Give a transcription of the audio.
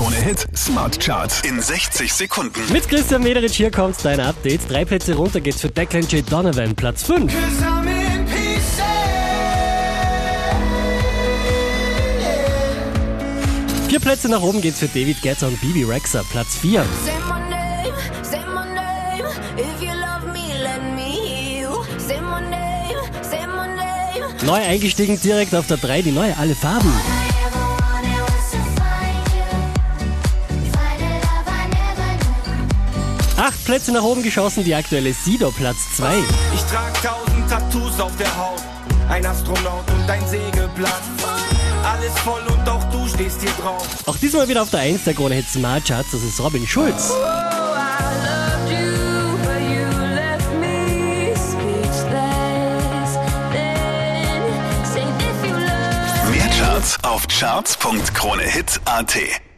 Krone Hit Smart Charts in 60 Sekunden. Mit Christian Mederich hier kommt dein Update. Drei Plätze runter geht's für Declan J. Donovan, Platz 5. Vier Plätze nach oben geht's für David Guetta und Bibi Rexa, Platz 4. Say my name, say my name. If you love me, let me hear you. Say my name, say my name. Neu eingestiegen direkt auf der 3, die neue Alle Farben. Acht Plätze nach oben geschossen, die aktuelle Sido, Platz 2. Ich trag tausend Tattoos auf der Haut, ein Astronaut und ein Sägeblatt. Alles voll und auch du stehst hier drauf. Auch diesmal wieder auf der 1 der Krone Hit Smart Charts, das ist Robin Schulz. Oh, Mehr Charts auf charts.kronehit.at